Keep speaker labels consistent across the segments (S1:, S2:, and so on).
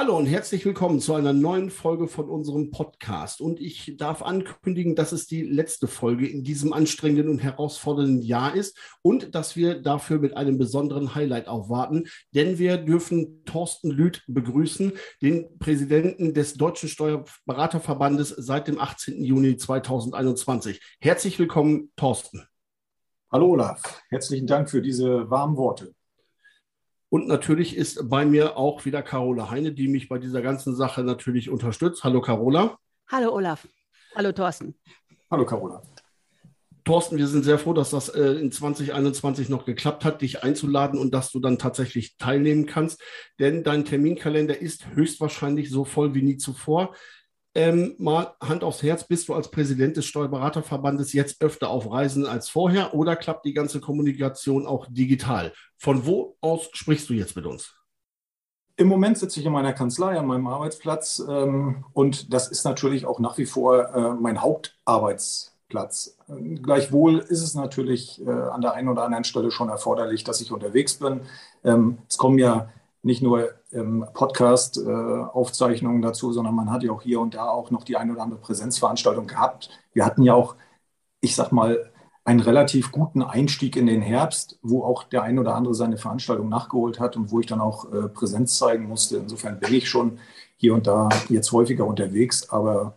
S1: Hallo und herzlich willkommen zu einer neuen Folge von unserem Podcast. Und ich darf ankündigen, dass es die letzte Folge in diesem anstrengenden und herausfordernden Jahr ist und dass wir dafür mit einem besonderen Highlight aufwarten, denn wir dürfen Thorsten Lüth begrüßen, den Präsidenten des Deutschen Steuerberaterverbandes seit dem 18. Juni 2021. Herzlich willkommen, Thorsten.
S2: Hallo Olaf, herzlichen Dank für diese warmen Worte.
S1: Und natürlich ist bei mir auch wieder Carola Heine, die mich bei dieser ganzen Sache natürlich unterstützt. Hallo Carola.
S3: Hallo Olaf. Hallo Thorsten.
S2: Hallo Carola.
S1: Thorsten, wir sind sehr froh, dass das äh, in 2021 noch geklappt hat, dich einzuladen und dass du dann tatsächlich teilnehmen kannst. Denn dein Terminkalender ist höchstwahrscheinlich so voll wie nie zuvor. Ähm, mal Hand aufs Herz, bist du als Präsident des Steuerberaterverbandes jetzt öfter auf Reisen als vorher oder klappt die ganze Kommunikation auch digital? Von wo aus sprichst du jetzt mit uns?
S2: Im Moment sitze ich in meiner Kanzlei an meinem Arbeitsplatz ähm, und das ist natürlich auch nach wie vor äh, mein Hauptarbeitsplatz. Gleichwohl ist es natürlich äh, an der einen oder anderen Stelle schon erforderlich, dass ich unterwegs bin. Ähm, es kommen ja nicht nur ähm, Podcast-Aufzeichnungen äh, dazu, sondern man hat ja auch hier und da auch noch die eine oder andere Präsenzveranstaltung gehabt. Wir hatten ja auch, ich sag mal, einen relativ guten Einstieg in den Herbst, wo auch der ein oder andere seine Veranstaltung nachgeholt hat und wo ich dann auch äh, Präsenz zeigen musste. Insofern bin ich schon hier und da jetzt häufiger unterwegs, aber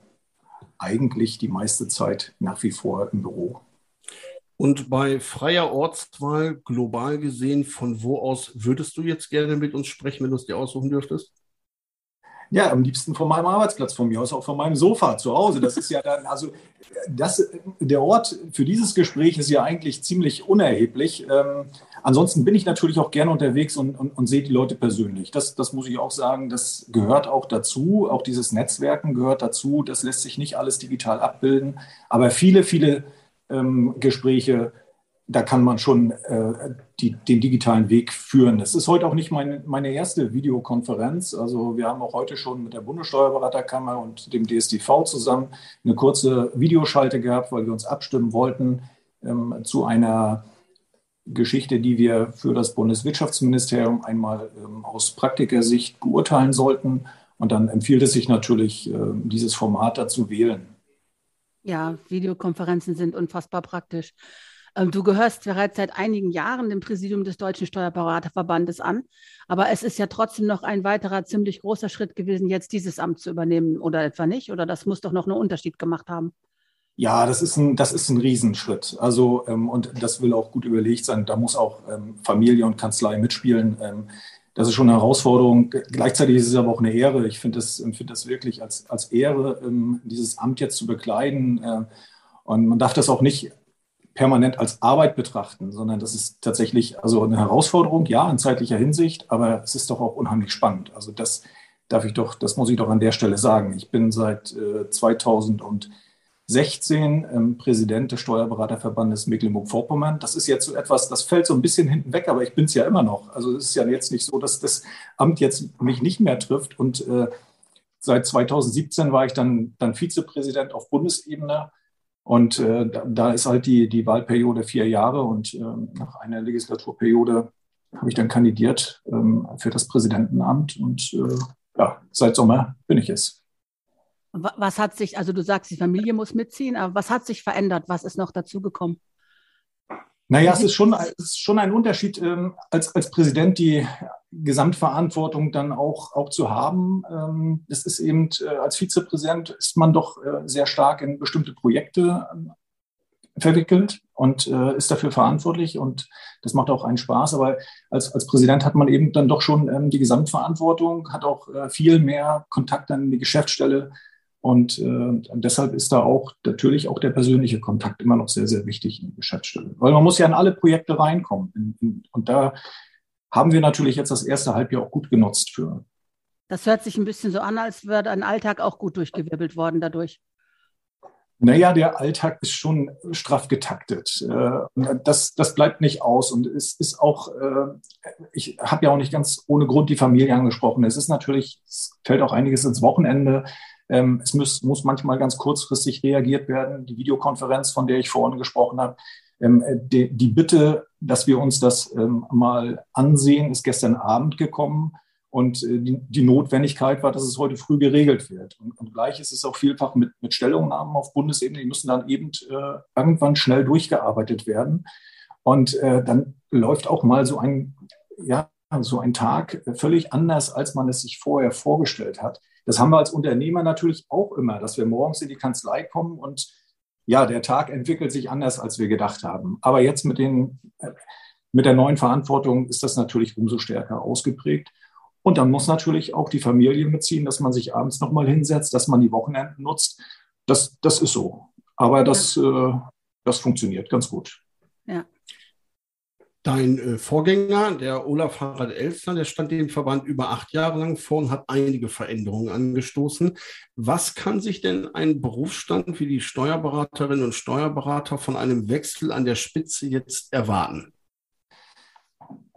S2: eigentlich die meiste Zeit nach wie vor im Büro.
S1: Und bei freier Ortswahl global gesehen, von wo aus würdest du jetzt gerne mit uns sprechen, wenn du es dir aussuchen dürftest?
S2: Ja, am liebsten von meinem Arbeitsplatz, von mir aus auch von meinem Sofa zu Hause. Das ist ja dann, also das, der Ort für dieses Gespräch ist ja eigentlich ziemlich unerheblich. Ähm, ansonsten bin ich natürlich auch gerne unterwegs und, und, und sehe die Leute persönlich. Das, das muss ich auch sagen, das gehört auch dazu. Auch dieses Netzwerken gehört dazu. Das lässt sich nicht alles digital abbilden. Aber viele, viele ähm, Gespräche, da kann man schon äh, die, den digitalen Weg führen. Es ist heute auch nicht mein, meine erste Videokonferenz. Also wir haben auch heute schon mit der Bundessteuerberaterkammer und dem DSDV zusammen eine kurze Videoschalte gehabt, weil wir uns abstimmen wollten ähm, zu einer Geschichte, die wir für das Bundeswirtschaftsministerium einmal ähm, aus Praktikersicht beurteilen sollten. Und dann empfiehlt es sich natürlich, äh, dieses Format dazu wählen.
S3: Ja, Videokonferenzen sind unfassbar praktisch. Ähm, du gehörst bereits seit einigen Jahren dem Präsidium des Deutschen Steuerberaterverbandes an, aber es ist ja trotzdem noch ein weiterer ziemlich großer Schritt gewesen, jetzt dieses Amt zu übernehmen, oder etwa nicht? Oder das muss doch noch einen Unterschied gemacht haben?
S2: Ja, das ist ein, das ist ein Riesenschritt. Also, ähm, und das will auch gut überlegt sein. Da muss auch ähm, Familie und Kanzlei mitspielen. Ähm, das ist schon eine Herausforderung. Gleichzeitig ist es aber auch eine Ehre. Ich finde das, empfinde das wirklich als, als Ehre, ähm, dieses Amt jetzt zu bekleiden. Äh, und man darf das auch nicht permanent als Arbeit betrachten, sondern das ist tatsächlich also eine Herausforderung, ja, in zeitlicher Hinsicht, aber es ist doch auch unheimlich spannend. Also das darf ich doch, das muss ich doch an der Stelle sagen. Ich bin seit äh, 2000 und 16 ähm, Präsident des Steuerberaterverbandes Mecklenburg-Vorpommern. Das ist jetzt so etwas, das fällt so ein bisschen hinten weg, aber ich bin es ja immer noch. Also es ist ja jetzt nicht so, dass das Amt jetzt mich nicht mehr trifft. Und äh, seit 2017 war ich dann, dann Vizepräsident auf Bundesebene. Und äh, da, da, ist halt die, die Wahlperiode vier Jahre. Und äh, nach einer Legislaturperiode habe ich dann kandidiert ähm, für das Präsidentenamt. Und äh, ja, seit Sommer bin ich es.
S3: Was hat sich, also du sagst, die Familie muss mitziehen, aber was hat sich verändert? Was ist noch dazugekommen?
S2: Naja, es ist schon, es ist schon ein Unterschied, ähm, als, als Präsident die Gesamtverantwortung dann auch, auch zu haben. Ähm, es ist eben, äh, als Vizepräsident ist man doch äh, sehr stark in bestimmte Projekte ähm, verwickelt und äh, ist dafür verantwortlich und das macht auch einen Spaß. Aber als, als Präsident hat man eben dann doch schon ähm, die Gesamtverantwortung, hat auch äh, viel mehr Kontakt an die Geschäftsstelle und äh, deshalb ist da auch natürlich auch der persönliche Kontakt immer noch sehr, sehr wichtig in der Geschäftsstelle. Weil man muss ja in alle Projekte reinkommen. Und da haben wir natürlich jetzt das erste Halbjahr auch gut genutzt für.
S3: Das hört sich ein bisschen so an, als wäre ein Alltag auch gut durchgewirbelt worden dadurch.
S2: Naja, der Alltag ist schon straff getaktet. Äh, das, das bleibt nicht aus. Und es ist auch, äh, ich habe ja auch nicht ganz ohne Grund die Familie angesprochen. Es ist natürlich, es fällt auch einiges ins Wochenende. Ähm, es muss, muss manchmal ganz kurzfristig reagiert werden. Die Videokonferenz, von der ich vorhin gesprochen habe, ähm, die, die, Bitte, dass wir uns das ähm, mal ansehen, ist gestern Abend gekommen. Und äh, die, die, Notwendigkeit war, dass es heute früh geregelt wird. Und, und gleich ist es auch vielfach mit, mit Stellungnahmen auf Bundesebene, die müssen dann eben äh, irgendwann schnell durchgearbeitet werden. Und äh, dann läuft auch mal so ein, ja, so ein Tag völlig anders, als man es sich vorher vorgestellt hat. Das haben wir als Unternehmer natürlich auch immer, dass wir morgens in die Kanzlei kommen und ja, der Tag entwickelt sich anders, als wir gedacht haben. Aber jetzt mit, den, mit der neuen Verantwortung ist das natürlich umso stärker ausgeprägt. Und dann muss natürlich auch die Familie mitziehen, dass man sich abends nochmal hinsetzt, dass man die Wochenenden nutzt. Das, das ist so. Aber das, ja. äh, das funktioniert ganz gut.
S1: Ja. Dein äh, Vorgänger, der Olaf Harald Elster, der stand dem Verband über acht Jahre lang vor und hat einige Veränderungen angestoßen. Was kann sich denn ein Berufsstand wie die Steuerberaterinnen und Steuerberater von einem Wechsel an der Spitze jetzt erwarten?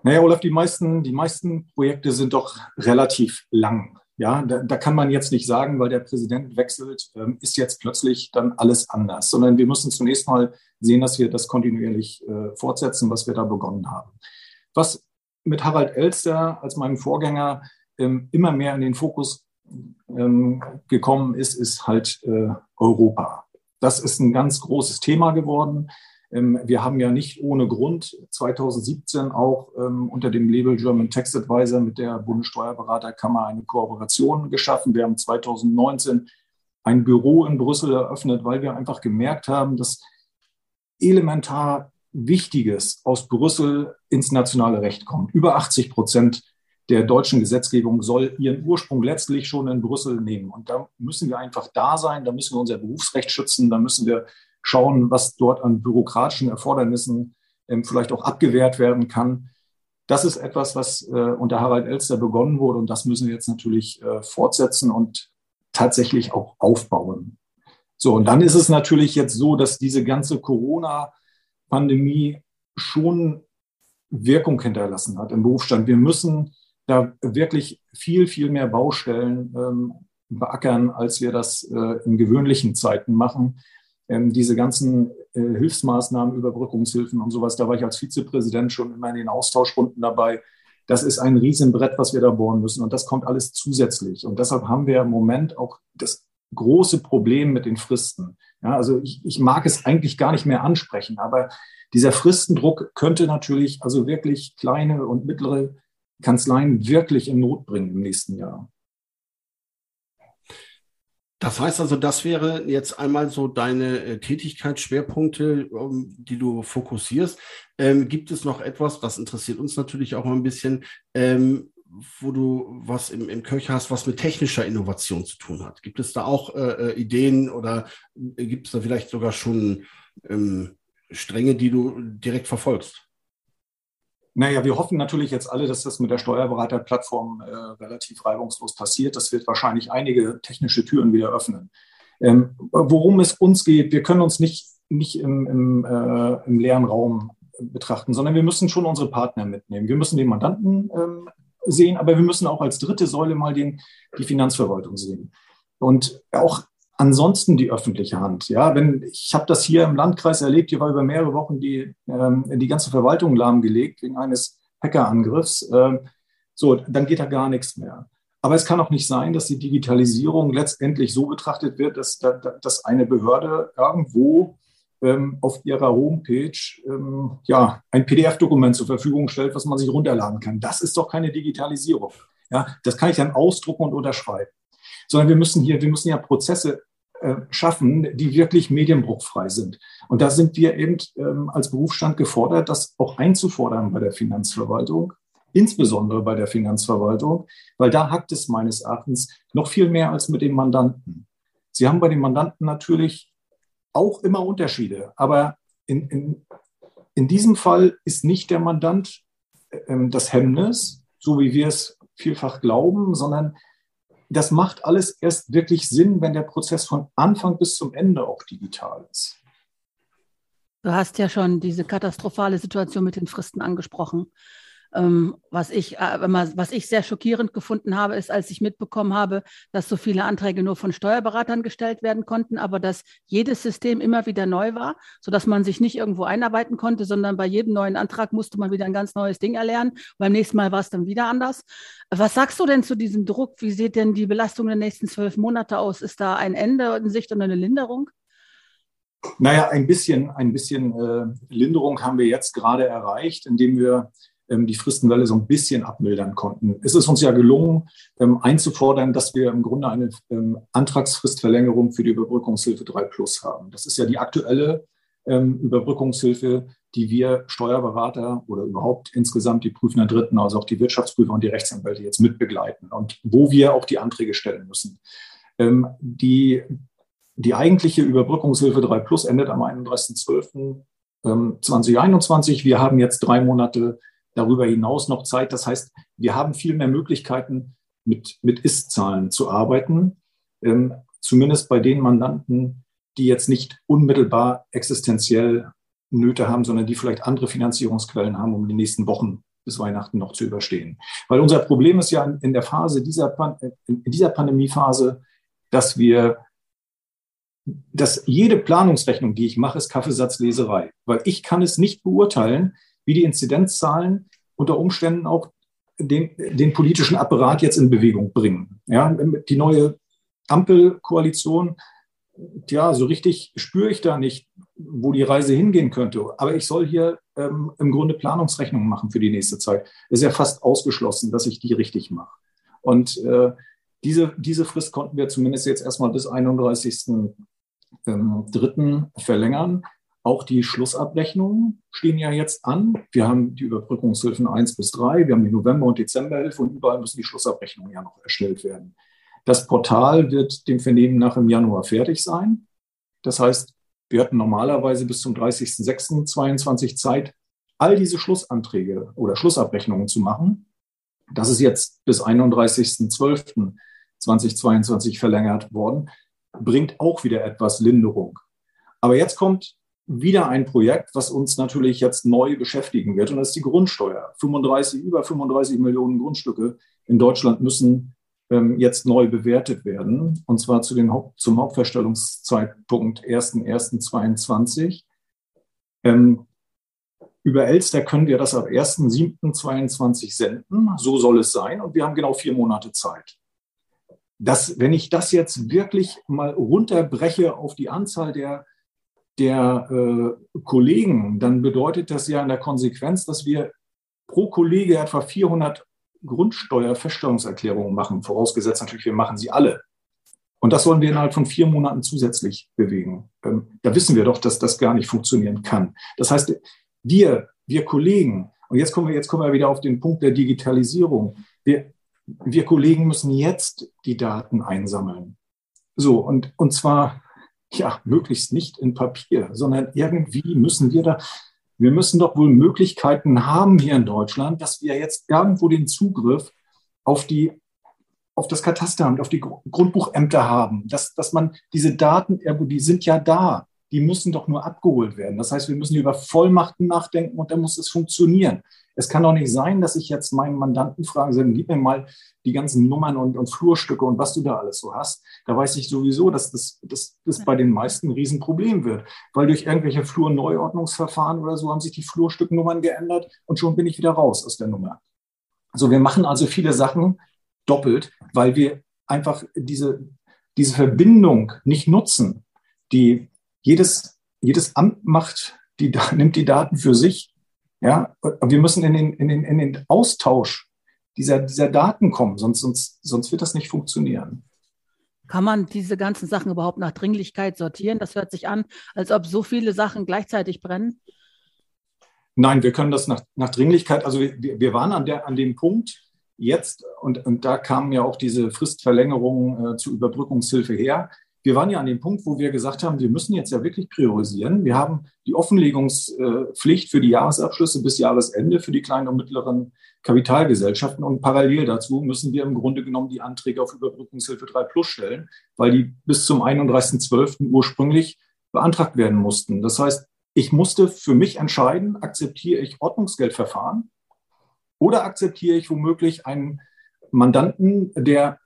S2: Naja, Olaf, die meisten, die meisten Projekte sind doch relativ lang. Ja, da, da, kann man jetzt nicht sagen, weil der Präsident wechselt, ähm, ist jetzt plötzlich dann alles anders, sondern wir müssen zunächst mal sehen, dass wir das kontinuierlich äh, fortsetzen, was wir da begonnen haben. Was mit Harald Elster als meinem Vorgänger ähm, immer mehr in den Fokus ähm, gekommen ist, ist halt äh, Europa. Das ist ein ganz großes Thema geworden. Ähm, wir haben ja nicht ohne Grund 2017 auch ähm, unter dem Label German Tax Advisor mit der Bundessteuerberaterkammer eine Kooperation geschaffen. Wir haben 2019 ein Büro in Brüssel eröffnet, weil wir einfach gemerkt haben, dass elementar Wichtiges aus Brüssel ins nationale Recht kommt. Über 80 Prozent der deutschen Gesetzgebung soll ihren Ursprung letztlich schon in Brüssel nehmen. Und da müssen wir einfach da sein, da müssen wir unser Berufsrecht schützen, da müssen wir schauen, was dort an bürokratischen Erfordernissen ähm, vielleicht auch abgewehrt werden kann. Das ist etwas, was äh, unter Harald Elster begonnen wurde und das müssen wir jetzt natürlich äh, fortsetzen und tatsächlich auch aufbauen. So, und dann ist es natürlich jetzt so, dass diese ganze Corona-Pandemie schon Wirkung hinterlassen hat im Berufsstand. Wir müssen da wirklich viel, viel mehr Baustellen ähm, beackern, als wir das äh, in gewöhnlichen Zeiten machen ähm, diese ganzen äh, Hilfsmaßnahmen, Überbrückungshilfen und sowas, da war ich als Vizepräsident schon immer in den Austauschrunden dabei. Das ist ein Riesenbrett, was wir da bohren müssen. Und das kommt alles zusätzlich. Und deshalb haben wir im Moment auch das große Problem mit den Fristen. Ja, also ich, ich mag es eigentlich gar nicht mehr ansprechen, aber dieser Fristendruck könnte natürlich also wirklich kleine und mittlere Kanzleien wirklich in Not bringen im nächsten Jahr.
S1: Das heißt also, das wäre jetzt einmal so deine äh, Tätigkeitsschwerpunkte, um, die du fokussierst. Ähm, gibt es noch etwas, das interessiert uns natürlich auch mal ein bisschen, ähm, wo du was im, im Köcher hast, was mit technischer Innovation zu tun hat? Gibt es da auch äh, äh Ideen oder äh, gibt es da vielleicht sogar schon ähm, Stränge, die du direkt verfolgst?
S2: Naja, wir hoffen natürlich jetzt alle, dass das mit der Steuerberaterplattform äh, relativ reibungslos passiert. Das wird wahrscheinlich einige technische Türen wieder öffnen. Ähm, worum es uns geht, wir können uns nicht, nicht im, im, äh, im leeren Raum betrachten, sondern wir müssen schon unsere Partner mitnehmen. Wir müssen den Mandanten ähm, sehen, aber wir müssen auch als dritte Säule mal den, die Finanzverwaltung sehen. Und auch ansonsten die öffentliche Hand. Ja, wenn ich habe das hier im Landkreis erlebt, hier war über mehrere Wochen die, ähm, die ganze Verwaltung lahmgelegt wegen eines Hackerangriffs. Ähm, so, dann geht da gar nichts mehr. Aber es kann auch nicht sein, dass die Digitalisierung letztendlich so betrachtet wird, dass, dass eine Behörde irgendwo ähm, auf ihrer Homepage ähm, ja, ein PDF-Dokument zur Verfügung stellt, was man sich runterladen kann. Das ist doch keine Digitalisierung. Ja, das kann ich dann ausdrucken und unterschreiben sondern wir müssen hier, wir müssen ja Prozesse äh, schaffen, die wirklich medienbruchfrei sind. Und da sind wir eben ähm, als Berufsstand gefordert, das auch einzufordern bei der Finanzverwaltung, insbesondere bei der Finanzverwaltung, weil da hackt es meines Erachtens noch viel mehr als mit dem Mandanten. Sie haben bei den Mandanten natürlich auch immer Unterschiede, aber in, in, in diesem Fall ist nicht der Mandant äh, das Hemmnis, so wie wir es vielfach glauben, sondern das macht alles erst wirklich Sinn, wenn der Prozess von Anfang bis zum Ende auch digital ist.
S3: Du hast ja schon diese katastrophale Situation mit den Fristen angesprochen. Ähm, was, ich, äh, was ich sehr schockierend gefunden habe, ist, als ich mitbekommen habe, dass so viele Anträge nur von Steuerberatern gestellt werden konnten, aber dass jedes System immer wieder neu war, sodass man sich nicht irgendwo einarbeiten konnte, sondern bei jedem neuen Antrag musste man wieder ein ganz neues Ding erlernen. Beim nächsten Mal war es dann wieder anders. Was sagst du denn zu diesem Druck? Wie sieht denn die Belastung der nächsten zwölf Monate aus? Ist da ein Ende in Sicht und eine Linderung?
S2: Naja, ein bisschen, ein bisschen äh, Linderung haben wir jetzt gerade erreicht, indem wir die Fristenwelle so ein bisschen abmildern konnten. Es ist uns ja gelungen, ähm, einzufordern, dass wir im Grunde eine ähm, Antragsfristverlängerung für die Überbrückungshilfe 3 Plus haben. Das ist ja die aktuelle ähm, Überbrückungshilfe, die wir Steuerberater oder überhaupt insgesamt die prüfenden Dritten, also auch die Wirtschaftsprüfer und die Rechtsanwälte jetzt mitbegleiten und wo wir auch die Anträge stellen müssen. Ähm, die die eigentliche Überbrückungshilfe 3 Plus endet am 31.12.2021. Ähm, wir haben jetzt drei Monate darüber hinaus noch Zeit. Das heißt, wir haben viel mehr Möglichkeiten, mit, mit Ist-Zahlen zu arbeiten. Ähm, zumindest bei den Mandanten, die jetzt nicht unmittelbar existenziell Nöte haben, sondern die vielleicht andere Finanzierungsquellen haben, um die nächsten Wochen bis Weihnachten noch zu überstehen. Weil unser Problem ist ja in der Phase dieser, in dieser Pandemiephase, dass wir dass jede Planungsrechnung, die ich mache, ist Kaffeesatzleserei, weil ich kann es nicht beurteilen, wie die Inzidenzzahlen unter Umständen auch den, den politischen Apparat jetzt in Bewegung bringen. Ja, die neue Ampelkoalition, ja, so richtig spüre ich da nicht, wo die Reise hingehen könnte. Aber ich soll hier ähm, im Grunde Planungsrechnungen machen für die nächste Zeit. Es ist ja fast ausgeschlossen, dass ich die richtig mache. Und äh, diese, diese Frist konnten wir zumindest jetzt erstmal bis 31 ähm, verlängern. Auch die Schlussabrechnungen stehen ja jetzt an. Wir haben die Überbrückungshilfen 1 bis 3, wir haben die November- und Dezemberhilfe und überall müssen die Schlussabrechnungen ja noch erstellt werden. Das Portal wird dem Vernehmen nach im Januar fertig sein. Das heißt, wir hatten normalerweise bis zum 30.06.22 Zeit, all diese Schlussanträge oder Schlussabrechnungen zu machen. Das ist jetzt bis 31.12.2022 verlängert worden bringt auch wieder etwas Linderung. Aber jetzt kommt wieder ein Projekt, was uns natürlich jetzt neu beschäftigen wird, und das ist die Grundsteuer. 35, über 35 Millionen Grundstücke in Deutschland müssen ähm, jetzt neu bewertet werden, und zwar zu den Haupt, zum Hauptverstellungszeitpunkt 1.1.22. Ähm, über Elster können wir das ab 1.7.22 senden. So soll es sein. Und wir haben genau vier Monate Zeit dass, wenn ich das jetzt wirklich mal runterbreche auf die Anzahl der, der äh, Kollegen, dann bedeutet das ja in der Konsequenz, dass wir pro Kollege etwa 400 Grundsteuerfeststellungserklärungen machen, vorausgesetzt natürlich, wir machen sie alle. Und das sollen wir innerhalb von vier Monaten zusätzlich bewegen. Ähm, da wissen wir doch, dass das gar nicht funktionieren kann. Das heißt, wir, wir Kollegen, und jetzt kommen wir, jetzt kommen wir wieder auf den Punkt der Digitalisierung. Wir, wir Kollegen müssen jetzt die Daten einsammeln. So, und, und zwar, ja, möglichst nicht in Papier, sondern irgendwie müssen wir da, wir müssen doch wohl Möglichkeiten haben hier in Deutschland, dass wir jetzt irgendwo den Zugriff auf die auf das Katasteramt, auf die Grundbuchämter haben, dass, dass man diese Daten, die sind ja da, die müssen doch nur abgeholt werden. Das heißt, wir müssen über Vollmachten nachdenken und dann muss es funktionieren. Es kann doch nicht sein, dass ich jetzt meinen Mandanten frage, gib mir mal die ganzen Nummern und, und Flurstücke und was du da alles so hast. Da weiß ich sowieso, dass das, das, das bei den meisten ein Riesenproblem wird. Weil durch irgendwelche Flurneuordnungsverfahren oder so haben sich die Flurstücknummern geändert und schon bin ich wieder raus aus der Nummer. So, wir machen also viele Sachen doppelt, weil wir einfach diese, diese Verbindung nicht nutzen. Die, jedes, jedes Amt macht die, nimmt die Daten für sich ja, wir müssen in den, in den, in den Austausch dieser, dieser Daten kommen, sonst, sonst, sonst wird das nicht funktionieren.
S3: Kann man diese ganzen Sachen überhaupt nach Dringlichkeit sortieren? Das hört sich an, als ob so viele Sachen gleichzeitig brennen.
S2: Nein, wir können das nach, nach Dringlichkeit, also wir, wir waren an, der, an dem Punkt jetzt, und, und da kamen ja auch diese Fristverlängerungen äh, zur Überbrückungshilfe her, wir waren ja an dem Punkt, wo wir gesagt haben, wir müssen jetzt ja wirklich priorisieren. Wir haben die Offenlegungspflicht für die Jahresabschlüsse bis Jahresende für die kleinen und mittleren Kapitalgesellschaften und parallel dazu müssen wir im Grunde genommen die Anträge auf Überbrückungshilfe 3 Plus stellen, weil die bis zum 31.12. ursprünglich beantragt werden mussten. Das heißt, ich musste für mich entscheiden, akzeptiere ich Ordnungsgeldverfahren Oder akzeptiere ich womöglich einen Mandanten, der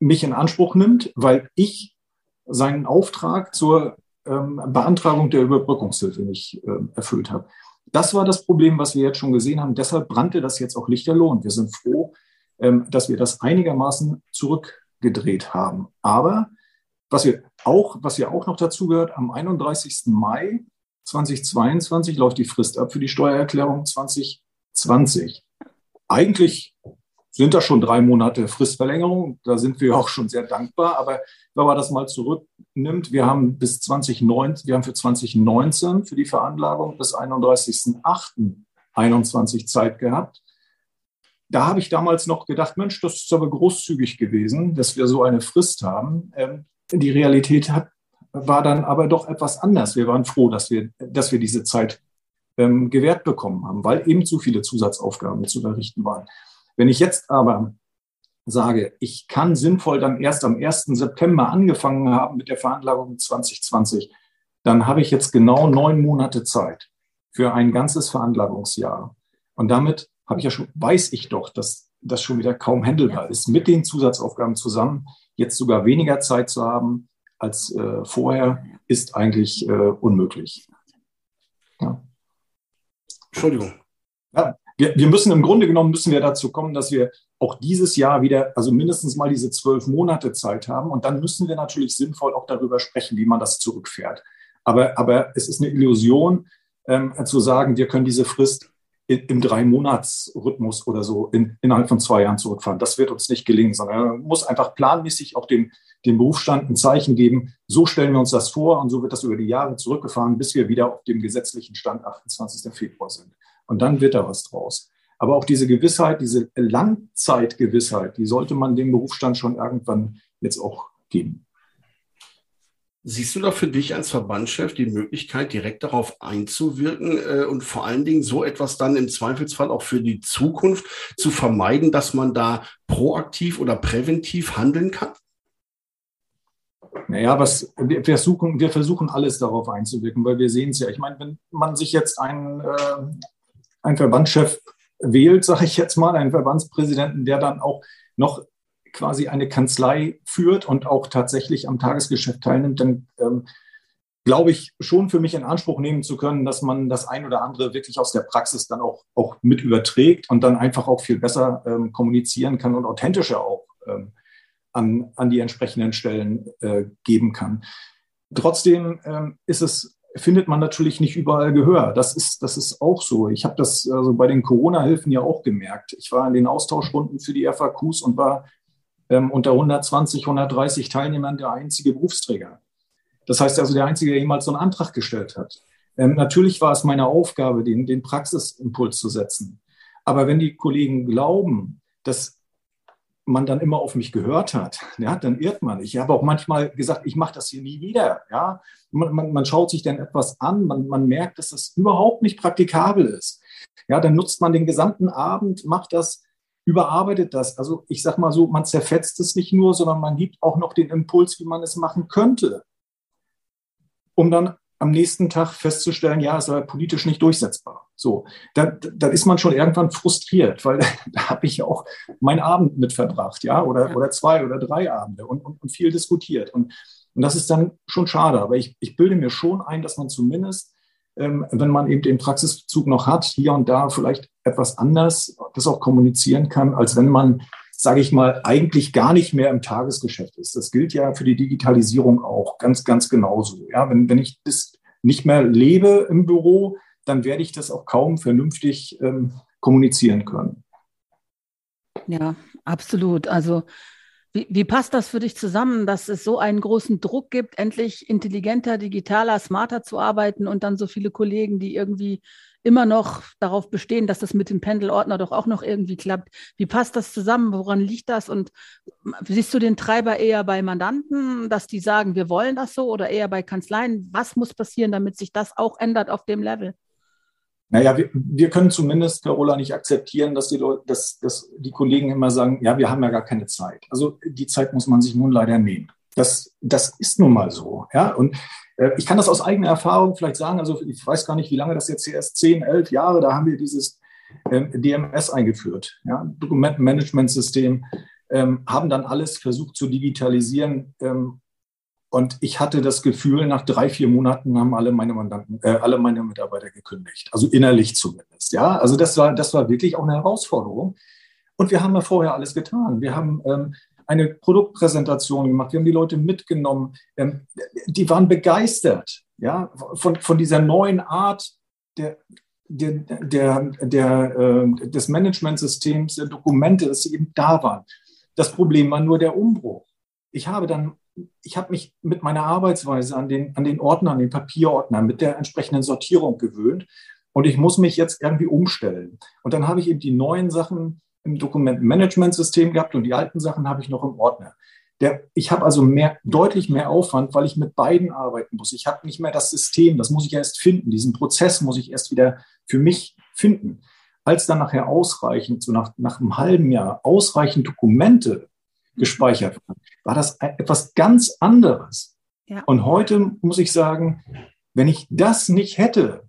S2: mich in Anspruch nimmt, weil ich seinen Auftrag zur ähm, Beantragung der Überbrückungshilfe nicht äh, erfüllt habe. Das war das Problem, was wir jetzt schon gesehen haben. Deshalb brannte das jetzt auch lichterloh. Und wir sind froh, ähm, dass wir das einigermaßen zurückgedreht haben. Aber was wir auch, was ja auch noch dazu gehört, am 31. Mai 2022 läuft die Frist ab für die Steuererklärung 2020. Eigentlich sind das schon drei Monate Fristverlängerung. Da sind wir auch schon sehr dankbar. Aber wenn man das mal zurücknimmt, wir haben bis 2019, wir haben für 2019 für die Veranlagung bis 31.08.21 Zeit gehabt. Da habe ich damals noch gedacht, Mensch, das ist aber großzügig gewesen, dass wir so eine Frist haben. Ähm, die Realität hat, war dann aber doch etwas anders. Wir waren froh, dass wir, dass wir diese Zeit ähm, gewährt bekommen haben, weil eben zu viele Zusatzaufgaben zu errichten waren. Wenn ich jetzt aber sage, ich kann sinnvoll dann erst am 1. September angefangen haben mit der Veranlagung 2020, dann habe ich jetzt genau neun Monate Zeit für ein ganzes Veranlagungsjahr. Und damit habe ich ja schon, weiß ich doch, dass das schon wieder kaum handelbar ist, mit den Zusatzaufgaben zusammen jetzt sogar weniger Zeit zu haben als äh, vorher, ist eigentlich äh, unmöglich.
S1: Ja. Entschuldigung.
S2: Ja, wir, wir müssen im Grunde genommen müssen wir dazu kommen, dass wir auch dieses Jahr wieder, also mindestens mal diese zwölf Monate Zeit haben. Und dann müssen wir natürlich sinnvoll auch darüber sprechen, wie man das zurückfährt. Aber, aber es ist eine Illusion, ähm, zu sagen, wir können diese Frist im Drei-Monats-Rhythmus oder so in, innerhalb von zwei Jahren zurückfahren. Das wird uns nicht gelingen, sondern man muss einfach planmäßig auch dem, dem Berufsstand ein Zeichen geben. So stellen wir uns das vor und so wird das über die Jahre zurückgefahren, bis wir wieder auf dem gesetzlichen Stand 28. Februar sind. Und dann wird da was draus. Aber auch diese Gewissheit, diese Langzeitgewissheit, die sollte man dem Berufsstand schon irgendwann jetzt auch geben.
S1: Siehst du da für dich als Verbandschef die Möglichkeit, direkt darauf einzuwirken äh, und vor allen Dingen so etwas dann im Zweifelsfall auch für die Zukunft zu vermeiden, dass man da proaktiv oder präventiv handeln kann?
S2: Naja, was, wir, versuchen, wir versuchen alles darauf einzuwirken, weil wir sehen es ja. Ich meine, wenn man sich jetzt einen, äh, einen Verbandschef wählt, sage ich jetzt mal, einen Verbandspräsidenten, der dann auch noch quasi eine Kanzlei führt und auch tatsächlich am Tagesgeschäft teilnimmt, dann ähm, glaube ich schon für mich in Anspruch nehmen zu können, dass man das ein oder andere wirklich aus der Praxis dann auch, auch mit überträgt und dann einfach auch viel besser ähm, kommunizieren kann und authentischer auch ähm, an, an die entsprechenden Stellen äh, geben kann. Trotzdem ähm, ist es findet man natürlich nicht überall Gehör. Das ist, das ist auch so. Ich habe das also bei den Corona-Hilfen ja auch gemerkt. Ich war in den Austauschrunden für die FAQs und war ähm, unter 120, 130 Teilnehmern der einzige Berufsträger. Das heißt also der einzige, der jemals so einen Antrag gestellt hat. Ähm, natürlich war es meine Aufgabe, den, den Praxisimpuls zu setzen. Aber wenn die Kollegen glauben, dass man dann immer auf mich gehört hat, ja, dann irrt man. Ich habe auch manchmal gesagt, ich mache das hier nie wieder. Ja. Man, man, man schaut sich dann etwas an, man, man merkt, dass das überhaupt nicht praktikabel ist. Ja, dann nutzt man den gesamten Abend, macht das überarbeitet das. Also ich sage mal so, man zerfetzt es nicht nur, sondern man gibt auch noch den Impuls, wie man es machen könnte, um dann am nächsten Tag festzustellen, ja, es war politisch nicht durchsetzbar. So, dann, dann ist man schon irgendwann frustriert, weil da habe ich auch meinen Abend mit verbracht, ja, oder, oder zwei oder drei Abende und, und, und viel diskutiert. Und, und das ist dann schon schade. Aber ich, ich bilde mir schon ein, dass man zumindest ähm, wenn man eben den Praxisbezug noch hat, hier und da vielleicht etwas anders das auch kommunizieren kann, als wenn man, sage ich mal, eigentlich gar nicht mehr im Tagesgeschäft ist. Das gilt ja für die Digitalisierung auch ganz, ganz genauso. Ja, wenn, wenn ich das nicht mehr lebe im Büro, dann werde ich das auch kaum vernünftig ähm, kommunizieren können.
S3: Ja, absolut. Also wie, wie, passt das für dich zusammen, dass es so einen großen Druck gibt, endlich intelligenter, digitaler, smarter zu arbeiten und dann so viele Kollegen, die irgendwie immer noch darauf bestehen, dass das mit dem Pendelordner doch auch noch irgendwie klappt. Wie passt das zusammen? Woran liegt das? Und siehst du den Treiber eher bei Mandanten, dass die sagen, wir wollen das so oder eher bei Kanzleien? Was muss passieren, damit sich das auch ändert auf dem Level?
S2: Naja, wir, wir können zumindest, Carola, nicht akzeptieren, dass die, Leute, dass, dass die Kollegen immer sagen, ja, wir haben ja gar keine Zeit. Also die Zeit muss man sich nun leider nehmen. Das, das ist nun mal so. Ja? Und äh, ich kann das aus eigener Erfahrung vielleicht sagen, also ich weiß gar nicht, wie lange das jetzt hier ist, zehn, elf Jahre, da haben wir dieses ähm, DMS eingeführt, ja, Dokumentenmanagementsystem, ähm, haben dann alles versucht zu digitalisieren. Ähm, und ich hatte das Gefühl, nach drei, vier Monaten haben alle meine Mandanten, äh, alle meine Mitarbeiter gekündigt. Also innerlich zumindest. Ja, also das war, das war wirklich auch eine Herausforderung. Und wir haben ja vorher alles getan. Wir haben ähm, eine Produktpräsentation gemacht. Wir haben die Leute mitgenommen. Ähm, die waren begeistert ja, von, von dieser neuen Art der, der, der, der, äh, des Managementsystems, der Dokumente, dass sie eben da waren. Das Problem war nur der Umbruch. Ich habe dann, ich habe mich mit meiner Arbeitsweise an den, an den Ordnern, den Papierordnern, mit der entsprechenden Sortierung gewöhnt. Und ich muss mich jetzt irgendwie umstellen. Und dann habe ich eben die neuen Sachen im Dokumentenmanagementsystem gehabt und die alten Sachen habe ich noch im Ordner. Der, ich habe also mehr, deutlich mehr Aufwand, weil ich mit beiden arbeiten muss. Ich habe nicht mehr das System, das muss ich erst finden. Diesen Prozess muss ich erst wieder für mich finden. Als dann nachher ausreichend, so nach, nach einem halben Jahr, ausreichend Dokumente gespeichert waren, war das etwas ganz anderes. Ja. Und heute muss ich sagen, wenn ich das nicht hätte,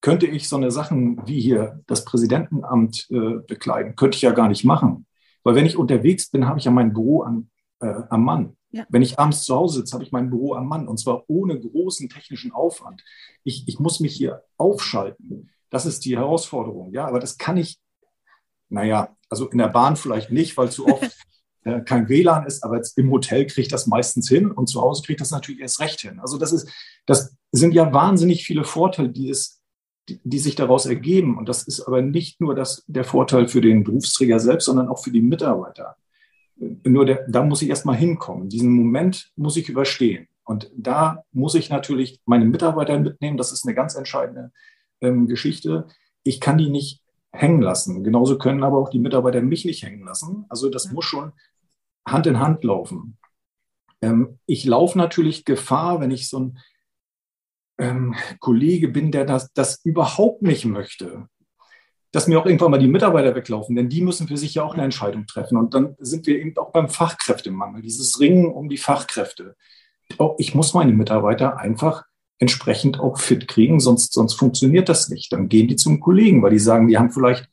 S2: könnte ich so eine Sachen wie hier das Präsidentenamt äh, bekleiden, könnte ich ja gar nicht machen. Weil wenn ich unterwegs bin, habe ich ja mein Büro an, äh, am Mann. Ja. Wenn ich abends zu Hause sitze, habe ich mein Büro am Mann und zwar ohne großen technischen Aufwand. Ich, ich muss mich hier aufschalten. Das ist die Herausforderung. Ja, aber das kann ich, naja, also in der Bahn vielleicht nicht, weil zu oft äh, kein WLAN ist, aber im Hotel kriege ich das meistens hin und zu Hause kriege ich das natürlich erst recht hin. Also das ist, das sind ja wahnsinnig viele Vorteile, die es die, die sich daraus ergeben. Und das ist aber nicht nur das, der Vorteil für den Berufsträger selbst, sondern auch für die Mitarbeiter. Nur der, da muss ich erstmal hinkommen. Diesen Moment muss ich überstehen. Und da muss ich natürlich meine Mitarbeiter mitnehmen. Das ist eine ganz entscheidende ähm, Geschichte. Ich kann die nicht hängen lassen. Genauso können aber auch die Mitarbeiter mich nicht hängen lassen. Also das muss schon Hand in Hand laufen. Ähm, ich laufe natürlich Gefahr, wenn ich so ein ähm, Kollege bin, der das, das überhaupt nicht möchte, dass mir auch irgendwann mal die Mitarbeiter weglaufen, denn die müssen für sich ja auch eine Entscheidung treffen. Und dann sind wir eben auch beim Fachkräftemangel, dieses Ringen um die Fachkräfte. Ich muss meine Mitarbeiter einfach entsprechend auch fit kriegen, sonst, sonst funktioniert das nicht. Dann gehen die zum Kollegen, weil die sagen, die haben vielleicht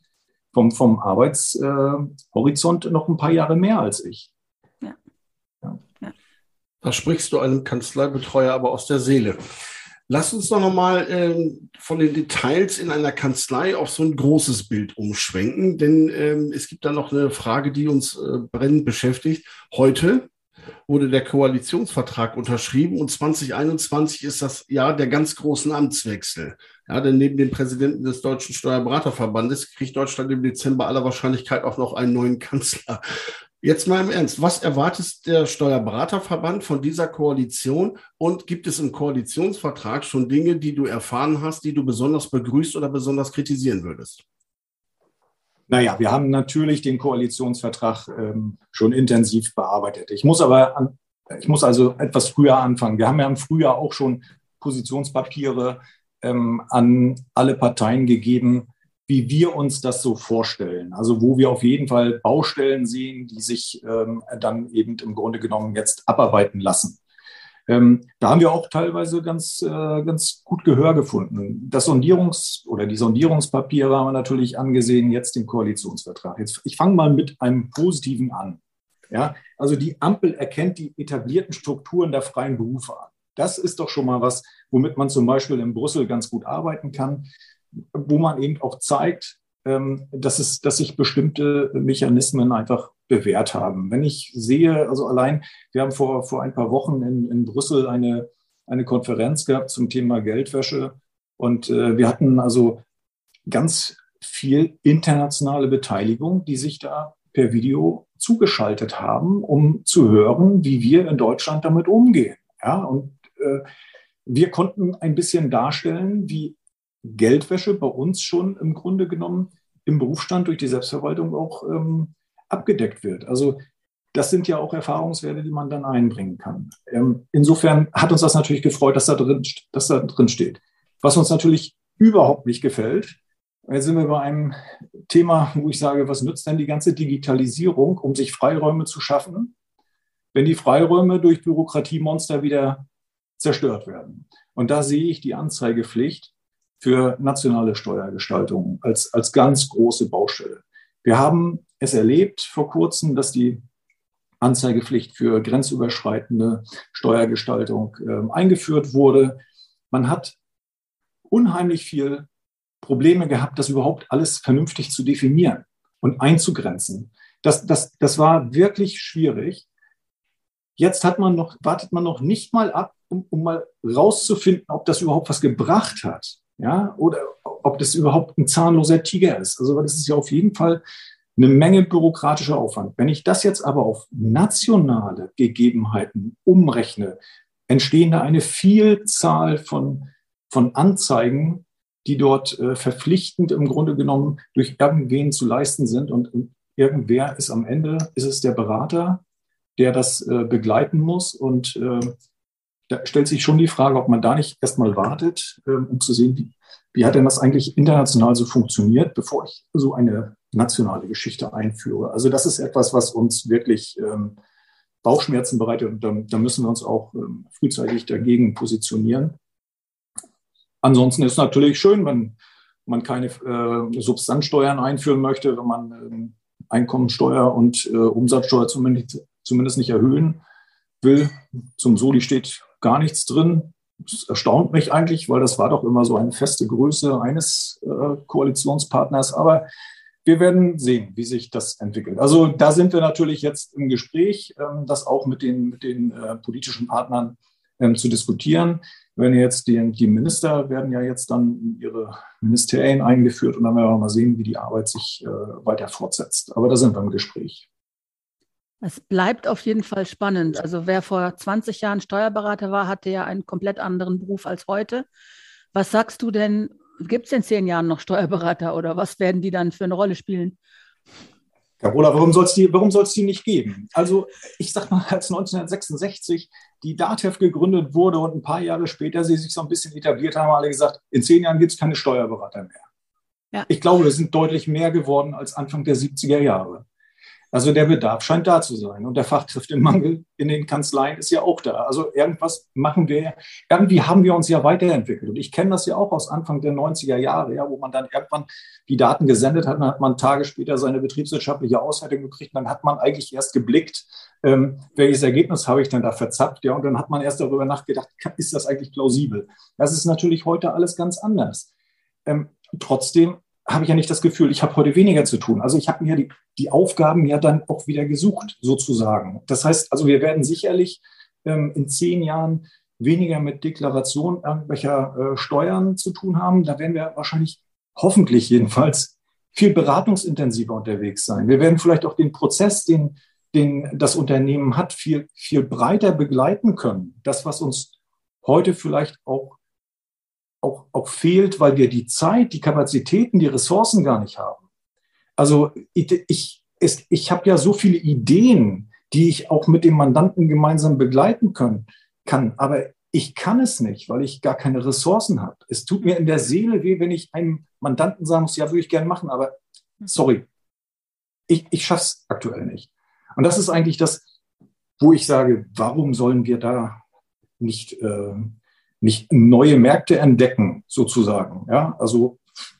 S2: vom, vom Arbeitshorizont noch ein paar Jahre mehr als ich.
S1: Da sprichst du einem Kanzleibetreuer aber aus der Seele. Lass uns doch nochmal ähm, von den Details in einer Kanzlei auf so ein großes Bild umschwenken, denn ähm, es gibt da noch eine Frage, die uns äh, brennend beschäftigt. Heute wurde der Koalitionsvertrag unterschrieben und 2021 ist das Jahr der ganz großen Amtswechsel. Ja, denn neben dem Präsidenten des Deutschen Steuerberaterverbandes kriegt Deutschland im Dezember aller Wahrscheinlichkeit auch noch einen neuen Kanzler. Jetzt mal im Ernst, was erwartet der Steuerberaterverband von dieser Koalition und gibt es im Koalitionsvertrag schon Dinge, die du erfahren hast, die du besonders begrüßt oder besonders kritisieren würdest?
S2: Naja, wir haben natürlich den Koalitionsvertrag ähm, schon intensiv bearbeitet. Ich muss aber, an, ich muss also etwas früher anfangen. Wir haben ja im Frühjahr auch schon Positionspapiere ähm, an alle Parteien gegeben, wie wir uns das so vorstellen. Also wo wir auf jeden Fall Baustellen sehen, die sich ähm, dann eben im Grunde genommen jetzt abarbeiten lassen. Ähm, da haben wir auch teilweise ganz, äh, ganz gut Gehör gefunden. Das Sondierungs- oder die Sondierungspapiere haben wir natürlich angesehen, jetzt den Koalitionsvertrag. Jetzt, ich fange mal mit einem Positiven an. Ja, also die Ampel erkennt die etablierten Strukturen der freien Berufe an. Das ist doch schon mal was, womit man zum Beispiel in Brüssel ganz gut arbeiten kann wo man eben auch zeigt, ähm, dass, es, dass sich bestimmte Mechanismen einfach bewährt haben. Wenn ich sehe, also allein, wir haben vor, vor ein paar Wochen in, in Brüssel eine, eine Konferenz gehabt zum Thema Geldwäsche und äh, wir hatten also ganz viel internationale Beteiligung, die sich da per Video zugeschaltet haben, um zu hören, wie wir in Deutschland damit umgehen. Ja, und äh, wir konnten ein bisschen darstellen, wie Geldwäsche bei uns schon im Grunde genommen im Berufsstand durch die Selbstverwaltung auch ähm, abgedeckt wird. Also das sind ja auch Erfahrungswerte, die man dann einbringen kann. Ähm, insofern hat uns das natürlich gefreut, dass da, drin, dass da drin steht. Was uns natürlich überhaupt nicht gefällt, jetzt sind wir bei einem Thema, wo ich sage, was nützt denn die ganze Digitalisierung, um sich Freiräume zu schaffen, wenn die Freiräume durch Bürokratiemonster wieder zerstört werden. Und da sehe ich die Anzeigepflicht für nationale Steuergestaltung als, als ganz große Baustelle. Wir haben es erlebt vor kurzem, dass die Anzeigepflicht für grenzüberschreitende Steuergestaltung äh, eingeführt wurde. Man hat unheimlich viel Probleme gehabt, das überhaupt alles vernünftig zu definieren und einzugrenzen. Das, das, das war wirklich schwierig. Jetzt hat man noch, wartet man noch nicht mal ab, um, um mal rauszufinden, ob das überhaupt was gebracht hat. Ja, oder ob das überhaupt ein zahnloser Tiger ist. Also, das ist ja auf jeden Fall eine Menge bürokratischer Aufwand. Wenn ich das jetzt aber auf nationale Gegebenheiten umrechne, entstehen da eine Vielzahl von, von Anzeigen, die dort äh, verpflichtend im Grunde genommen durch irgendwen zu leisten sind. Und, und irgendwer ist am Ende, ist es der Berater, der das äh, begleiten muss. Und äh, da stellt sich schon die Frage, ob man da nicht erstmal wartet, ähm, um zu sehen, wie, wie hat denn das eigentlich international so funktioniert, bevor ich so eine nationale Geschichte einführe. Also das ist etwas, was uns wirklich ähm, Bauchschmerzen bereitet und da, da, müssen wir uns auch ähm, frühzeitig dagegen positionieren. Ansonsten ist natürlich schön, wenn man keine äh, Substanzsteuern einführen möchte, wenn man ähm, Einkommensteuer und äh, Umsatzsteuer zumindest, zumindest nicht erhöhen will. Zum Soli steht gar nichts drin. Das erstaunt mich eigentlich, weil das war doch immer so eine feste Größe eines äh, Koalitionspartners. Aber wir werden sehen, wie sich das entwickelt. Also da sind wir natürlich jetzt im Gespräch, ähm, das auch mit den, mit den äh, politischen Partnern ähm, zu diskutieren. Wenn jetzt die, die Minister werden ja jetzt dann ihre Ministerien eingeführt und dann werden wir mal sehen, wie die Arbeit sich äh, weiter fortsetzt. Aber da sind wir im Gespräch.
S3: Es bleibt auf jeden Fall spannend. Also wer vor 20 Jahren Steuerberater war, hatte ja einen komplett anderen Beruf als heute. Was sagst du denn, gibt es in zehn Jahren noch Steuerberater oder was werden die dann für eine Rolle spielen?
S2: Carola, warum soll es die, die nicht geben? Also ich sag mal, als 1966 die DATEV gegründet wurde und ein paar Jahre später sie sich so ein bisschen etabliert haben, alle gesagt, in zehn Jahren gibt es keine Steuerberater mehr. Ja. Ich glaube, es sind deutlich mehr geworden als Anfang der 70er Jahre. Also der Bedarf scheint da zu sein. Und der Fachkräftemangel in den Kanzleien ist ja auch da. Also irgendwas machen wir, irgendwie haben wir uns ja weiterentwickelt. Und ich kenne das ja auch aus Anfang der 90er Jahre, ja, wo man dann irgendwann die Daten gesendet hat, dann hat man Tage später seine betriebswirtschaftliche Auswertung gekriegt, dann hat man eigentlich erst geblickt, ähm, welches Ergebnis habe ich denn da verzapft, ja, und dann hat man erst darüber nachgedacht, ist das eigentlich plausibel? Das ist natürlich heute alles ganz anders. Ähm, trotzdem habe ich ja nicht das Gefühl, ich habe heute weniger zu tun. Also ich habe mir die, die Aufgaben ja dann auch wieder gesucht, sozusagen. Das heißt, also wir werden sicherlich ähm, in zehn Jahren weniger mit Deklaration irgendwelcher äh, Steuern zu tun haben. Da werden wir wahrscheinlich, hoffentlich jedenfalls, viel beratungsintensiver unterwegs sein. Wir werden vielleicht auch den Prozess, den, den das Unternehmen hat, viel, viel breiter begleiten können. Das, was uns heute vielleicht auch auch, auch fehlt, weil wir die Zeit, die Kapazitäten, die Ressourcen gar nicht haben. Also ich, ich, ich habe ja so viele Ideen, die ich auch mit dem Mandanten gemeinsam begleiten können, kann, aber ich kann es nicht, weil ich gar keine Ressourcen habe. Es tut mir in der Seele weh, wenn ich einem Mandanten sagen muss, ja, würde ich gerne machen, aber sorry, ich, ich schaffe es aktuell nicht. Und das ist eigentlich das, wo ich sage, warum sollen wir da nicht äh, nicht neue Märkte entdecken, sozusagen. Ja, also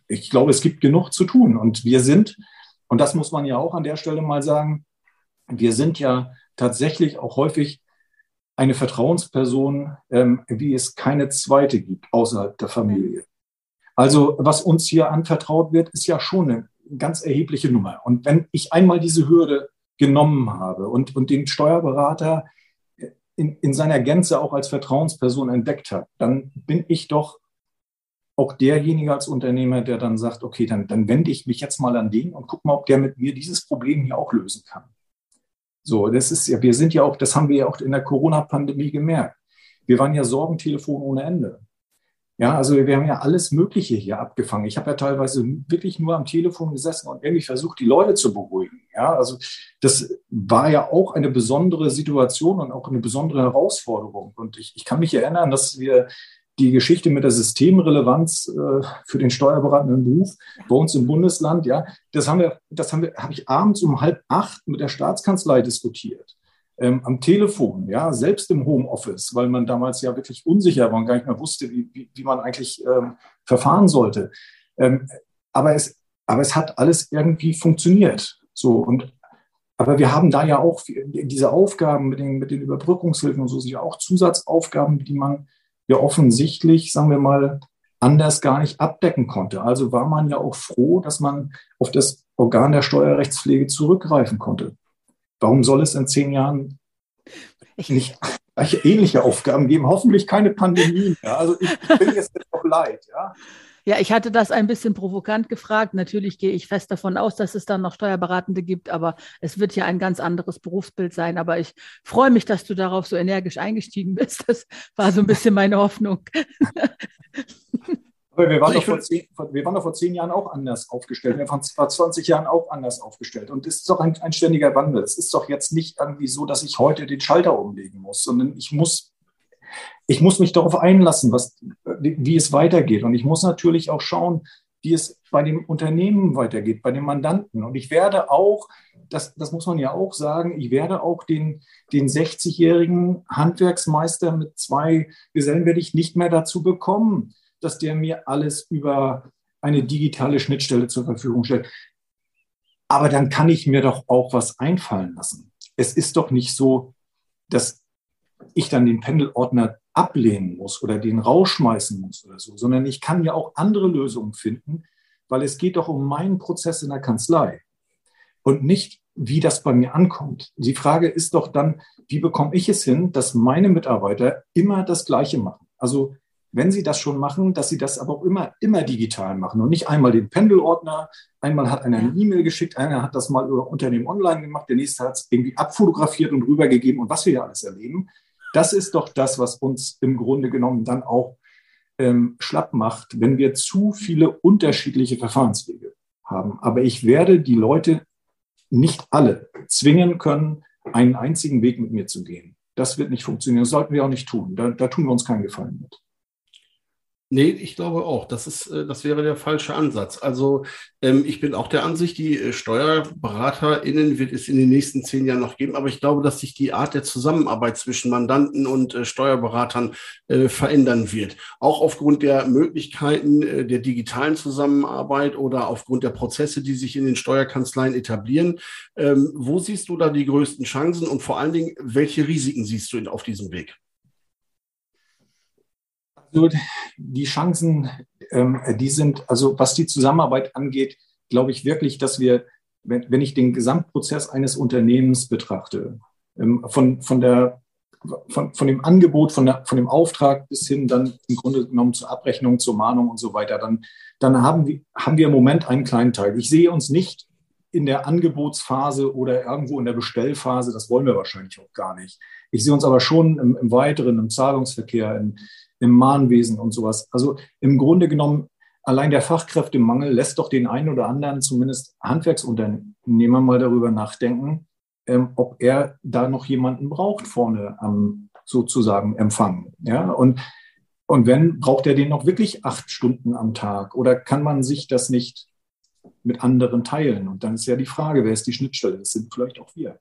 S2: ich glaube, es gibt genug zu tun. Und wir sind, und das muss man ja auch an der Stelle mal sagen, wir sind ja tatsächlich auch häufig eine Vertrauensperson, ähm, wie es keine zweite gibt außerhalb der Familie. Also was uns hier anvertraut wird, ist ja schon eine ganz erhebliche Nummer. Und wenn ich einmal diese Hürde genommen habe und, und den Steuerberater in, in seiner Gänze auch als Vertrauensperson entdeckt hat, dann bin ich doch auch derjenige als Unternehmer, der dann sagt, okay, dann, dann wende ich mich jetzt mal an den und guck mal, ob der mit mir dieses Problem hier auch lösen kann. So, das ist ja, wir sind ja auch, das haben wir ja auch in der Corona-Pandemie gemerkt. Wir waren ja Sorgentelefon ohne Ende. Ja, also wir haben ja alles Mögliche hier abgefangen. Ich habe ja teilweise wirklich nur am Telefon gesessen und irgendwie versucht, die Leute zu beruhigen. Ja, also das war ja auch eine besondere Situation und auch eine besondere Herausforderung. Und ich, ich kann mich erinnern, dass wir die Geschichte mit der Systemrelevanz äh, für den steuerberatenden Beruf bei uns im Bundesland, ja, das haben wir, das haben wir, habe ich abends um halb acht mit der Staatskanzlei diskutiert ähm, am Telefon, ja, selbst im Homeoffice, weil man damals ja wirklich unsicher war und gar nicht mehr wusste, wie, wie, wie man eigentlich ähm, verfahren sollte. Ähm, aber, es, aber es hat alles irgendwie funktioniert. So, und aber wir haben da ja auch diese Aufgaben mit den, mit den Überbrückungshilfen und so, sind ja auch Zusatzaufgaben, die man ja offensichtlich, sagen wir mal, anders gar nicht abdecken konnte. Also war man ja auch froh, dass man auf das Organ der Steuerrechtspflege zurückgreifen konnte. Warum soll es in zehn Jahren nicht ähnliche Aufgaben geben? Hoffentlich keine Pandemie. Ja? Also ich bin jetzt noch leid. Ja?
S3: Ja, ich hatte das ein bisschen provokant gefragt. Natürlich gehe ich fest davon aus, dass es dann noch Steuerberatende gibt, aber es wird ja ein ganz anderes Berufsbild sein. Aber ich freue mich, dass du darauf so energisch eingestiegen bist. Das war so ein bisschen meine Hoffnung.
S2: Aber wir waren, doch vor zehn, wir waren doch vor zehn Jahren auch anders aufgestellt. Wir waren vor 20 Jahren auch anders aufgestellt. Und es ist doch ein, ein ständiger Wandel. Es ist doch jetzt nicht irgendwie so, dass ich heute den Schalter umlegen muss, sondern ich muss ich muss mich darauf einlassen, was, wie, wie es weitergeht. Und ich muss natürlich auch schauen, wie es bei dem Unternehmen weitergeht, bei den Mandanten. Und ich werde auch, das, das muss man ja auch sagen, ich werde auch den, den 60-jährigen Handwerksmeister mit zwei Gesellen werde ich nicht mehr dazu bekommen, dass der mir alles über eine digitale Schnittstelle zur Verfügung stellt. Aber dann kann ich mir doch auch was einfallen lassen. Es ist doch nicht so, dass ich dann den Pendelordner ablehnen muss oder den rausschmeißen muss oder so, sondern ich kann ja auch andere Lösungen finden, weil es geht doch um meinen Prozess in der Kanzlei und nicht, wie das bei mir ankommt. Die Frage ist doch dann, wie bekomme ich es hin, dass meine Mitarbeiter immer das Gleiche machen? Also wenn sie das schon machen, dass sie das aber auch immer, immer digital machen und nicht einmal den Pendelordner, einmal hat einer eine E-Mail geschickt, einer hat das mal über Unternehmen online gemacht, der nächste hat es irgendwie abfotografiert und rübergegeben und was wir ja alles erleben. Das ist doch das, was uns im Grunde genommen dann auch ähm, schlapp macht, wenn wir zu viele unterschiedliche Verfahrenswege haben. Aber ich werde die Leute nicht alle zwingen können, einen einzigen Weg mit mir zu gehen. Das wird nicht funktionieren. Das sollten wir auch nicht tun. Da, da tun wir uns keinen Gefallen mit.
S1: Nee, ich glaube auch, das ist, äh, das wäre der falsche Ansatz. Also ähm, ich bin auch der Ansicht, die äh, SteuerberaterInnen wird es in den nächsten zehn Jahren noch geben, aber ich glaube, dass sich die Art der Zusammenarbeit zwischen Mandanten und äh, Steuerberatern äh, verändern wird. Auch aufgrund der Möglichkeiten äh, der digitalen Zusammenarbeit oder aufgrund der Prozesse, die sich in den Steuerkanzleien etablieren. Ähm, wo siehst du da die größten Chancen und vor allen Dingen, welche Risiken siehst du in, auf diesem Weg?
S2: Also die Chancen, ähm, die sind, also was die Zusammenarbeit angeht, glaube ich wirklich, dass wir, wenn, wenn ich den Gesamtprozess eines Unternehmens betrachte, ähm, von, von, der, von, von dem Angebot, von, der, von dem Auftrag bis hin dann im Grunde genommen zur Abrechnung, zur Mahnung und so weiter, dann, dann haben, wir, haben wir im Moment einen kleinen Teil. Ich sehe uns nicht in der Angebotsphase oder irgendwo in der Bestellphase, das wollen wir wahrscheinlich auch gar nicht. Ich sehe uns aber schon im, im Weiteren, im Zahlungsverkehr, in, im Mahnwesen und sowas. Also im Grunde genommen, allein der Fachkräftemangel lässt doch den einen oder anderen, zumindest Handwerksunternehmer, mal darüber nachdenken, ähm, ob er da noch jemanden braucht vorne am sozusagen Empfang. Ja, und, und wenn, braucht er den noch wirklich acht Stunden am Tag oder kann man sich das nicht mit anderen teilen? Und dann ist ja die Frage, wer ist die Schnittstelle? Das sind vielleicht auch wir.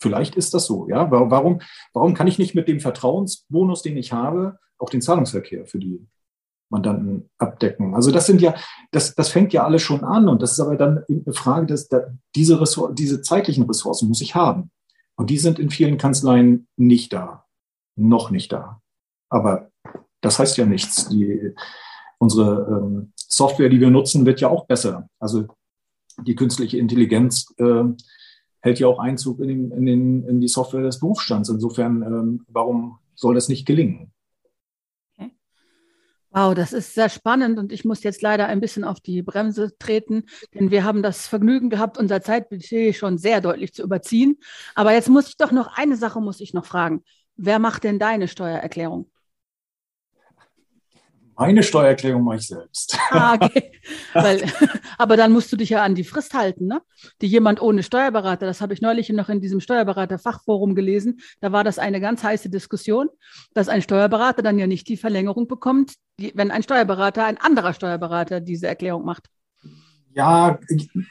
S2: Vielleicht ist das so, ja. Warum, warum kann ich nicht mit dem Vertrauensbonus, den ich habe, auch den Zahlungsverkehr für die Mandanten abdecken? Also das sind ja, das, das fängt ja alles schon an und das ist aber dann eine Frage, dass da, diese, Ressourcen, diese zeitlichen Ressourcen muss ich haben. Und die sind in vielen Kanzleien nicht da. Noch nicht da. Aber das heißt ja nichts. Die, unsere ähm, Software, die wir nutzen, wird ja auch besser. Also die künstliche Intelligenz äh, hält ja auch Einzug in, den, in, den, in die Software des Berufsstands. Insofern, ähm, warum soll das nicht gelingen?
S3: Wow, das ist sehr spannend und ich muss jetzt leider ein bisschen auf die Bremse treten, denn wir haben das Vergnügen gehabt, unser Zeitbudget schon sehr deutlich zu überziehen. Aber jetzt muss ich doch noch eine Sache muss ich noch fragen. Wer macht denn deine Steuererklärung?
S2: Meine Steuererklärung mache ich selbst.
S3: Ah, okay. Weil, aber dann musst du dich ja an die Frist halten, ne? Die jemand ohne Steuerberater, das habe ich neulich noch in diesem Steuerberater-Fachforum gelesen, da war das eine ganz heiße Diskussion, dass ein Steuerberater dann ja nicht die Verlängerung bekommt, die, wenn ein Steuerberater, ein anderer Steuerberater diese Erklärung macht.
S2: Ja,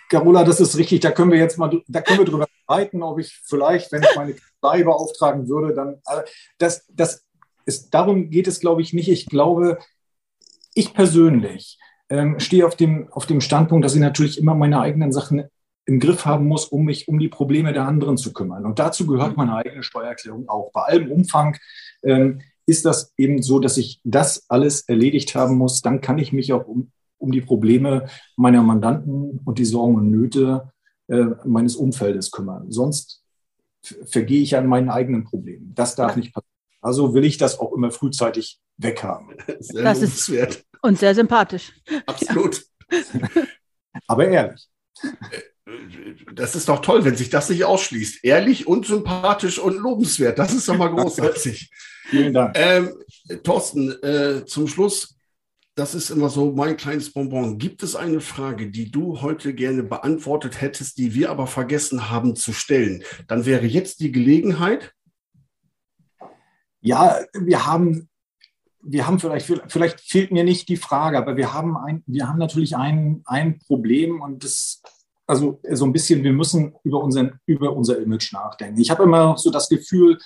S2: Carola, das ist richtig. Da können wir jetzt mal, da können wir drüber streiten, ob ich vielleicht, wenn ich meine Kanzlei beauftragen würde, dann, also das, das ist, darum geht es, glaube ich, nicht. Ich glaube, ich persönlich ähm, stehe auf dem, auf dem Standpunkt, dass ich natürlich immer meine eigenen Sachen im Griff haben muss, um mich um die Probleme der anderen zu kümmern. Und dazu gehört meine eigene Steuererklärung auch. Bei allem Umfang ähm, ist das eben so, dass ich das alles erledigt haben muss. Dann kann ich mich auch um, um die Probleme meiner Mandanten und die Sorgen und Nöte äh, meines Umfeldes kümmern. Sonst vergehe ich an meinen eigenen Problemen. Das darf nicht passieren. Also will ich das auch immer frühzeitig weghaben.
S3: Sehr das ist und sehr sympathisch.
S1: Absolut.
S2: Aber ehrlich.
S1: Das ist doch toll, wenn sich das nicht ausschließt. Ehrlich und sympathisch und lobenswert. Das ist doch mal großartig.
S2: Vielen Dank.
S1: Ähm, Thorsten, äh, zum Schluss, das ist immer so mein kleines Bonbon. Gibt es eine Frage, die du heute gerne beantwortet hättest, die wir aber vergessen haben zu stellen? Dann wäre jetzt die Gelegenheit.
S2: Ja, wir haben wir haben vielleicht, vielleicht fehlt mir nicht die Frage, aber wir haben ein, wir haben natürlich ein, ein Problem und das, also so ein bisschen, wir müssen über, unseren, über unser Image nachdenken. Ich habe immer so das Gefühl,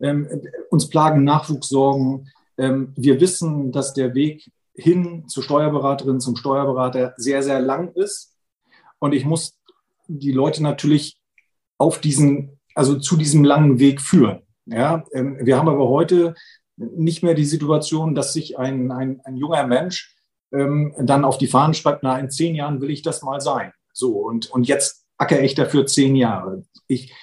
S2: ähm, uns plagen Nachwuchssorgen. Ähm, wir wissen, dass der Weg hin zur Steuerberaterin, zum Steuerberater sehr, sehr lang ist. Und ich muss die Leute natürlich auf diesen, also zu diesem langen Weg führen. Ja, ähm, wir haben aber heute nicht mehr die Situation, dass sich ein, ein, ein junger Mensch ähm, dann auf die Fahnen schreibt, na, in zehn Jahren will ich das mal sein. So, und, und jetzt acker ich dafür zehn Jahre. Ich,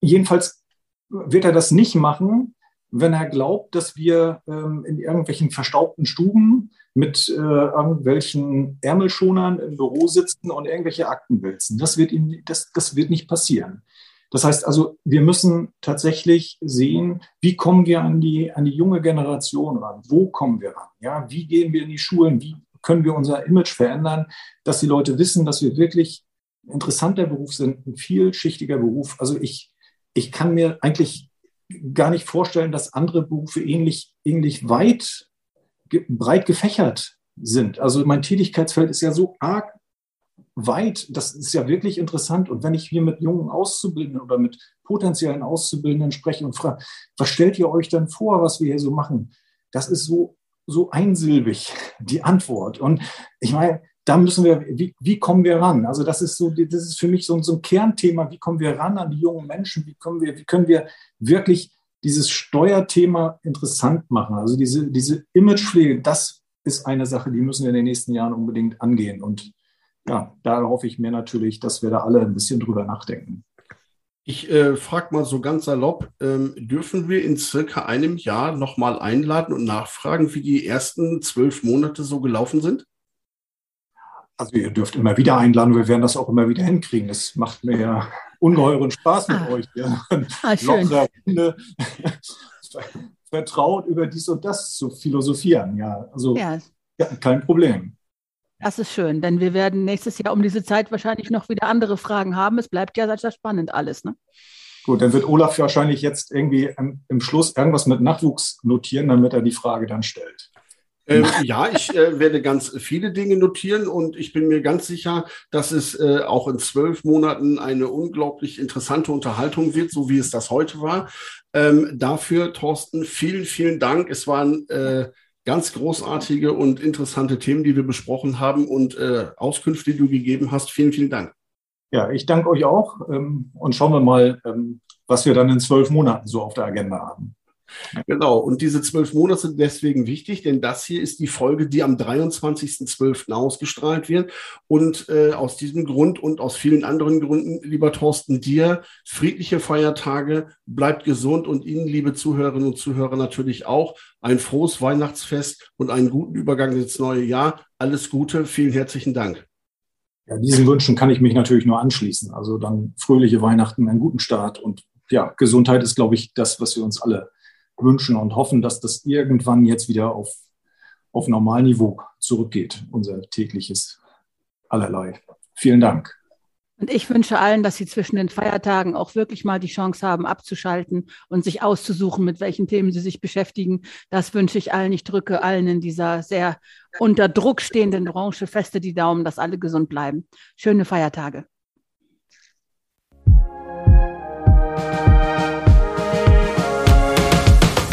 S2: jedenfalls wird er das nicht machen, wenn er glaubt, dass wir ähm, in irgendwelchen verstaubten Stuben mit äh, irgendwelchen Ärmelschonern im Büro sitzen und irgendwelche Akten wälzen. Das wird, ihm, das, das wird nicht passieren. Das heißt also, wir müssen tatsächlich sehen, wie kommen wir an die, an die junge Generation ran? Wo kommen wir ran? Ja, wie gehen wir in die Schulen? Wie können wir unser Image verändern, dass die Leute wissen, dass wir wirklich ein interessanter Beruf sind, ein vielschichtiger Beruf. Also ich, ich kann mir eigentlich gar nicht vorstellen, dass andere Berufe ähnlich, ähnlich weit, breit gefächert sind. Also mein Tätigkeitsfeld ist ja so arg weit, das ist ja wirklich interessant. Und wenn ich hier mit jungen Auszubildenden oder mit potenziellen Auszubildenden spreche und frage, was stellt ihr euch denn vor, was wir hier so machen? Das ist so, so einsilbig, die Antwort. Und ich meine, da müssen wir, wie, wie kommen wir ran? Also das ist so, das ist für mich so, so ein Kernthema. Wie kommen wir ran an die jungen Menschen? Wie kommen wir, wie können wir wirklich dieses Steuerthema interessant machen? Also diese, diese Imagepflege, das ist eine Sache, die müssen wir in den nächsten Jahren unbedingt angehen. Und ja, da hoffe ich mir natürlich, dass wir da alle ein bisschen drüber nachdenken.
S1: Ich äh, frage mal so ganz salopp, ähm, dürfen wir in circa einem Jahr nochmal einladen und nachfragen, wie die ersten zwölf Monate so gelaufen sind?
S2: Also ihr dürft immer wieder einladen, wir werden das auch immer wieder hinkriegen. Es macht mir ja ungeheuren Spaß mit ah. euch. Ja. Ah, schön. Runde, vertraut über dies und das zu philosophieren. Ja, also ja. Ja, kein Problem.
S3: Das ist schön, denn wir werden nächstes Jahr um diese Zeit wahrscheinlich noch wieder andere Fragen haben. Es bleibt ja sehr spannend alles. Ne?
S2: Gut, dann wird Olaf wahrscheinlich jetzt irgendwie im, im Schluss irgendwas mit Nachwuchs notieren, damit er die Frage dann stellt.
S1: Ähm, ja, ich äh, werde ganz viele Dinge notieren und ich bin mir ganz sicher, dass es äh, auch in zwölf Monaten eine unglaublich interessante Unterhaltung wird, so wie es das heute war. Ähm, dafür, Thorsten, vielen, vielen Dank. Es waren äh, ganz großartige und interessante Themen, die wir besprochen haben und äh, Auskünfte, die du gegeben hast. Vielen, vielen Dank.
S2: Ja, ich danke euch auch ähm, und schauen wir mal, ähm, was wir dann in zwölf Monaten so auf der Agenda haben.
S1: Genau, und diese zwölf Monate sind deswegen wichtig, denn das hier ist die Folge, die am 23.12. ausgestrahlt wird. Und äh, aus diesem Grund und aus vielen anderen Gründen, lieber Thorsten, dir friedliche Feiertage, bleibt gesund und Ihnen, liebe Zuhörerinnen und Zuhörer, natürlich auch ein frohes Weihnachtsfest und einen guten Übergang ins neue Jahr. Alles Gute, vielen herzlichen Dank.
S2: Ja, diesen Wünschen kann ich mich natürlich nur anschließen. Also dann fröhliche Weihnachten, einen guten Start und ja, Gesundheit ist, glaube ich, das, was wir uns alle wünschen und hoffen, dass das irgendwann jetzt wieder auf, auf Normalniveau zurückgeht, unser tägliches allerlei. Vielen Dank.
S3: Und ich wünsche allen, dass sie zwischen den Feiertagen auch wirklich mal die Chance haben, abzuschalten und sich auszusuchen, mit welchen Themen sie sich beschäftigen. Das wünsche ich allen. Ich drücke allen in dieser sehr unter Druck stehenden Branche feste die Daumen, dass alle gesund bleiben. Schöne Feiertage.